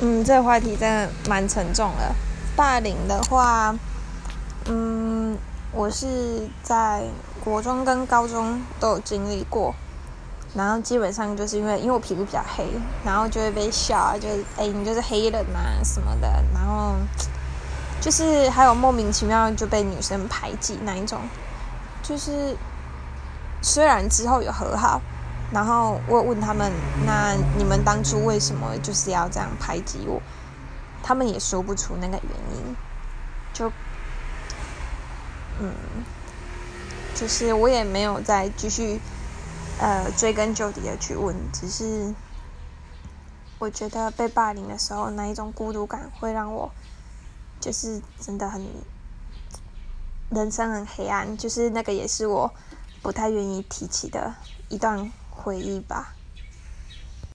嗯，这个话题真的蛮沉重的。霸凌的话，嗯，我是在国中跟高中都有经历过，然后基本上就是因为因为我皮肤比较黑，然后就会被笑，就是哎你就是黑人啊什么的，然后就是还有莫名其妙就被女生排挤那一种，就是虽然之后有和好。然后我问他们：“那你们当初为什么就是要这样排挤我？”他们也说不出那个原因。就，嗯，就是我也没有再继续呃追根究底的去问，只是我觉得被霸凌的时候那一种孤独感会让我就是真的很人生很黑暗，就是那个也是我不太愿意提起的一段。回忆吧。